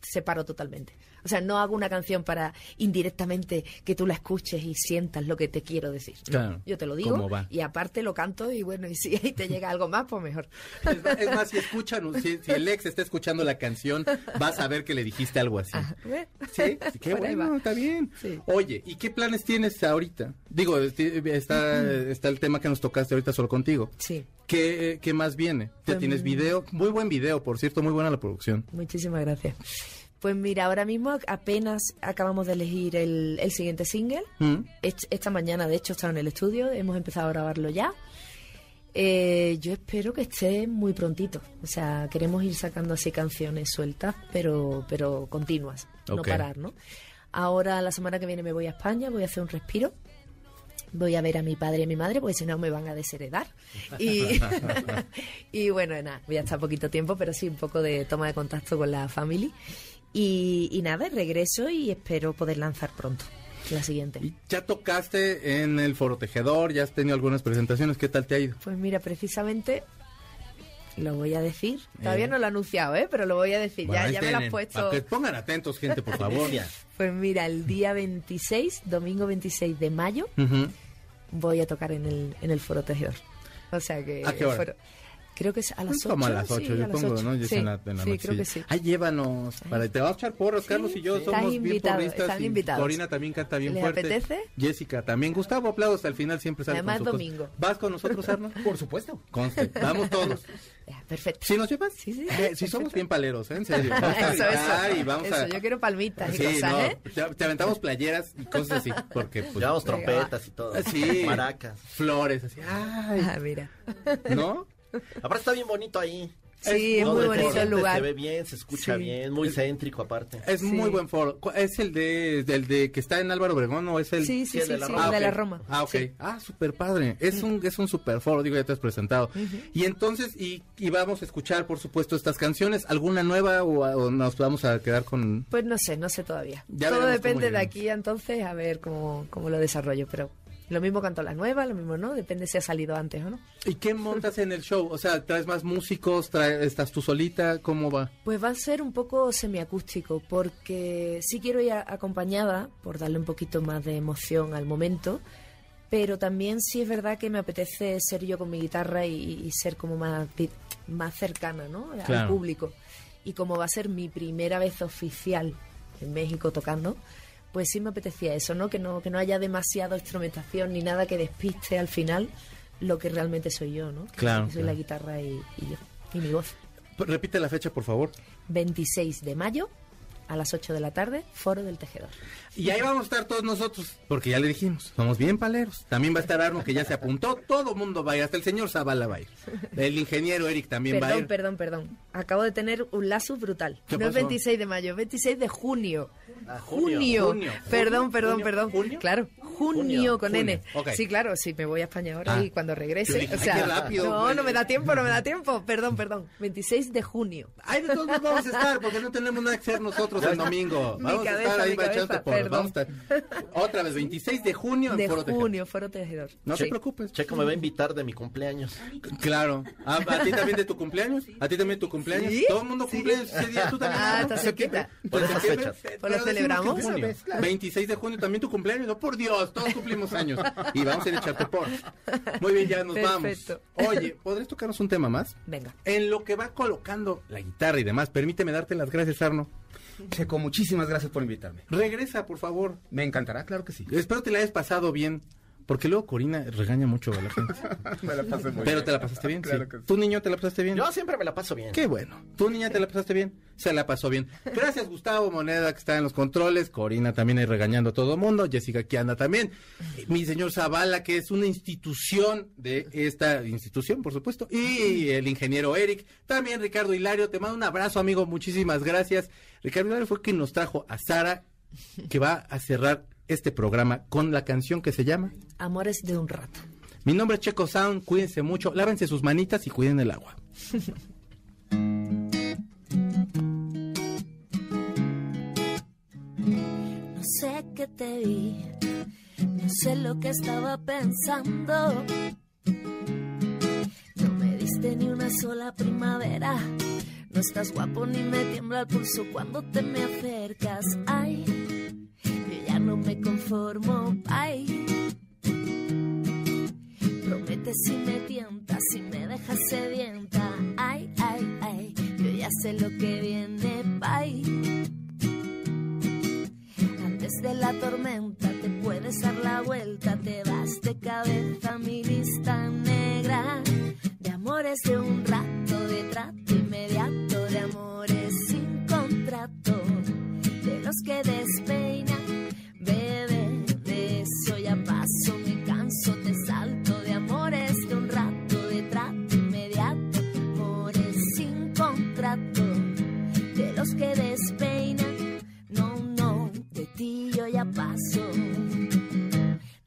separo totalmente. O sea, no hago una canción para indirectamente que tú la escuches y sientas lo que te quiero decir. No, Claro. Yo te lo digo ¿Cómo va? y aparte lo canto y bueno, y si ahí te llega algo más, pues mejor. Es más, es más, si escuchan, si, si el ex está escuchando la canción, vas a ver que le dijiste algo así. Ajá, bueno. Sí, qué Por bueno, está bien. Sí. Oye, ¿y qué planes tienes ahorita? Digo, este, está, está el tema que nos tocaste ahorita solo contigo. Sí. ¿Qué, qué más viene? ¿Ya Pues, tienes video? Muy buen video, por cierto, muy buena la producción. Muchísimas gracias. Pues mira, ahora mismo apenas acabamos de elegir el, el siguiente single. ¿Mm? Est- Esta mañana, de hecho, estaba en el estudio, hemos empezado a grabarlo ya. Eh, yo espero que esté muy prontito. O sea, queremos ir sacando así canciones sueltas, pero, pero continuas, no parar, ¿no? Ahora, la semana que viene me voy a España, voy a hacer un respiro. Voy a ver a mi padre y a mi madre, porque si no me van a desheredar. Y, y bueno, nada, voy a estar poquito tiempo, pero sí un poco de toma de contacto con la family. Y, y nada, regreso y espero poder lanzar pronto la siguiente. Y ya tocaste en el Foro Tejedor, ya has tenido algunas presentaciones, ¿qué tal te ha ido? Pues mira, precisamente lo voy a decir. Todavía Eh. no lo he anunciado, ¿eh? Pero lo voy a decir. Bueno, ya ya me lo has puesto. Para que pongan atentos, gente, por favor. Pues mira, el día 26, domingo 26 de mayo, voy a tocar en el, en el Foro Tejedor. O sea que... ¿A qué hora? foro- creo que es a las 8. Como a las 8, yo pongo, ¿no? Es sí, en la, en la sí, noche, creo sí. que sí. Ay, llévanos. Para, te vamos a echar porros, Sí, Carlos y yo sí. somos Están bien invitados, porristas. están invitados. Corina también canta bien ¿Les fuerte. apetece? Jessica también. Gustavo, aplausos al final, siempre sale Además, con domingo. ¿Vas con nosotros, Arno? Por supuesto. Conste, vamos todos. Ya, perfecto. ¿Sí nos llevas? Sí, sí. Eh, sí somos bien paleros, ¿eh? En serio. Vamos a Eso, y vamos Eso, a... yo quiero palmitas y Sí, cosas, no, ¿eh? te, te aventamos playeras y cosas así, porque pues... Llevamos trompetas y todo. Sí. Maracas. Flores, así, ay, Ah, mira. ¿no? Aparte está bien bonito ahí. Sí, es muy bonito el lugar. Se ve bien, se escucha Sí. bien, muy céntrico aparte. Es Sí. muy buen foro. ¿Es el de, del de que está en Álvaro Obregón o es el...? Sí, sí, el sí, de la sí, de la ok. Roma. Ah, ok. Sí. Ah, súper padre. Es un, es un super foro, digo, ya te has presentado. Y entonces, y, y vamos a escuchar, por supuesto, estas canciones. ¿Alguna nueva o, o nos vamos a quedar con...? Pues no sé, no sé todavía. Ya Todo depende de aquí entonces a ver cómo, cómo lo desarrollo, pero lo mismo canto las nuevas, lo mismo no, depende si ha salido antes o no. ¿Y qué montas en el show? O sea, ¿traes más músicos? Trae- ¿Estás tú solita? ¿Cómo va? Pues va a ser un poco semiacústico, porque sí quiero ir a- acompañada, por darle un poquito más de emoción al momento, pero también sí es verdad que me apetece ser yo con mi guitarra y, y ser como más, más cercana ¿no? al Claro. público. Y como va a ser mi primera vez oficial en México tocando, pues sí me apetecía eso, ¿no? Que no, que no haya demasiada instrumentación ni nada que despiste al final lo que realmente soy yo, ¿no? Que Claro, soy claro. la guitarra y, y yo, y mi voz. Repite la fecha, por favor. 26 de mayo a las 8 de la tarde, Foro del Tejedor. Y ahí vamos a estar todos nosotros, porque ya le dijimos, somos bien paleros. También va a estar Arno, que ya se apuntó, todo mundo va a ir, hasta el señor Zavala va a ir. El ingeniero Eric también va a Perdón, ir. perdón, perdón. Acabo de tener un lazo brutal. ¿Qué no es pasó? 26 de mayo, es 26 de junio. Ah, junio. junio. Junio. Perdón, perdón, junio, perdón. junio. Claro, junio, Junio, con junio. N. Sí, claro, sí, me voy a España ahora Ah. y cuando regrese. dije, o sea, rápido, no, no me da tiempo, no me da tiempo. Perdón, perdón. 26 de junio. Ahí de todos modos vamos a estar, porque no tenemos nada que hacer nosotros el domingo. Mi Vamos a cabeza, estar ahí mi cabeza, por. perdón. Vamos a estar. Otra vez, 26 de junio en De Foro Tejedor. junio, Foro Tejedor. No Sí. te preocupes. Checo me va a invitar de mi cumpleaños. Claro. ¿A, a ti también de tu cumpleaños? ¿A ti también de tu cumpleaños? ¿Sí? Todo el mundo cumple ese día. ¿Tú también? Ah, ¿no? está cerquita. Por ¿De esas fechas. Pues lo celebramos. en junio. 26 de junio también tu cumpleaños. No, por Dios, todos cumplimos años. Y vamos a ir a echarte por. Muy bien, ya nos Perfecto. vamos. Oye, ¿podrías tocarnos un tema más? Venga. En lo que va colocando la guitarra y demás, permíteme darte las gracias, Arno. Checo, muchísimas gracias por invitarme. Regresa, por favor. Me encantará, claro que sí. Espero te la hayas pasado bien. Porque luego Corina regaña mucho a la gente. Me la pasé muy Pero bien. te la pasaste bien. Claro sí. que sí. ¿Tu niño te la pasaste bien? Yo siempre me la paso bien. Qué bueno. ¿Tu niña te la pasaste bien? Se la pasó bien. Gracias, Gustavo Moneda, que está en los controles. Corina también ahí regañando a todo mundo. Jessica aquí anda también. Mi señor Zavala, que es una institución de esta institución, por supuesto. Y el ingeniero Eric. También Ricardo Hilario. Te mando un abrazo, amigo. Muchísimas gracias. Ricardo Hilario fue quien nos trajo a Sara, que va a cerrar este programa con la canción que se llama Amores de un rato. Mi nombre es Checo Sound. Cuídense mucho. Lávense sus manitas y cuiden el agua. No sé qué te vi, no sé lo que estaba pensando. No me diste ni una sola primavera. No estás guapo ni me tiembla el pulso cuando te me acercas. Ay, yo ya no me conformo. Ay, prometes y me tientas y me dejas sedienta. Ay, ay, ay, yo ya sé lo que viene. Bye. Antes de la tormenta te puedes dar la vuelta, te vas de cabeza mi lista negra de amores de un rato, de trato inmediato, de amores sin contrato, de los que despeinan,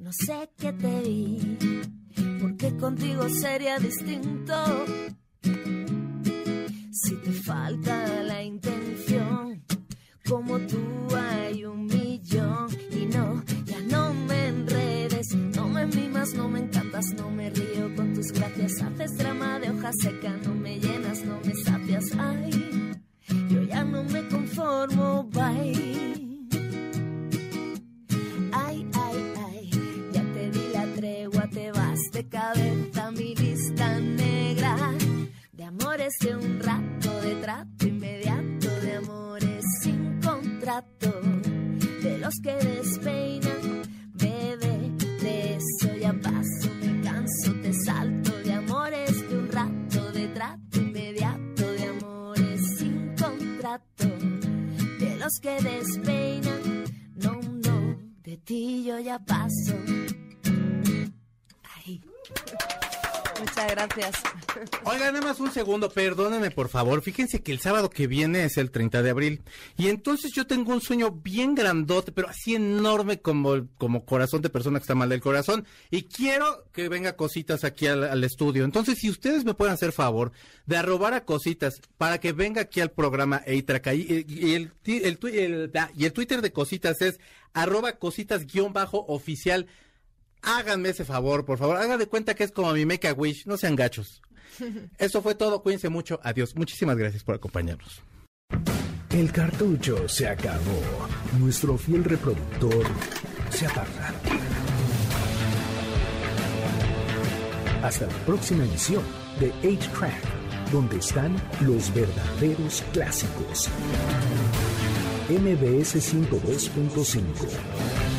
No sé qué te vi, porque contigo sería distinto. Si te falta la intención, como tú hay un millón. Y no, ya no me enredes, no me mimas, no me encantas, no me río con tus gracias. Haces drama de hoja seca, no me llenas, no me sacias. Ay, yo ya no me conformo, bye. Ay, ay, ay, de cabeza mi lista negra de amores de un rato, de trato inmediato, de amores sin contrato, de los que despeinan, bebé, de eso ya paso, me canso, te salto de amores de un rato, de trato inmediato, de amores sin contrato, de los que despeinan, no, no, de ti yo ya paso. Muchas gracias. Oiga, nada más un segundo, perdónenme por favor. Fíjense que el sábado que viene es el 30 de abril. Y entonces yo tengo un sueño bien grandote, pero así enorme como, como corazón de persona que está mal del corazón. Y quiero que venga cositas aquí al, estudio. Entonces, si ustedes me pueden hacer favor de arrobar a cositas para que venga aquí al programa ah, y el Twitter de cositas es arroba cositas guion bajo oficial. Háganme ese favor, por favor. Hagan de cuenta que es como mi Make a Wish. No sean gachos. Eso fue todo. Cuídense mucho. Adiós. Muchísimas gracias por acompañarnos. El cartucho se acabó. Nuestro fiel reproductor se aparta. Hasta la próxima emisión de 8-Track, donde están los verdaderos clásicos. MBS 102.5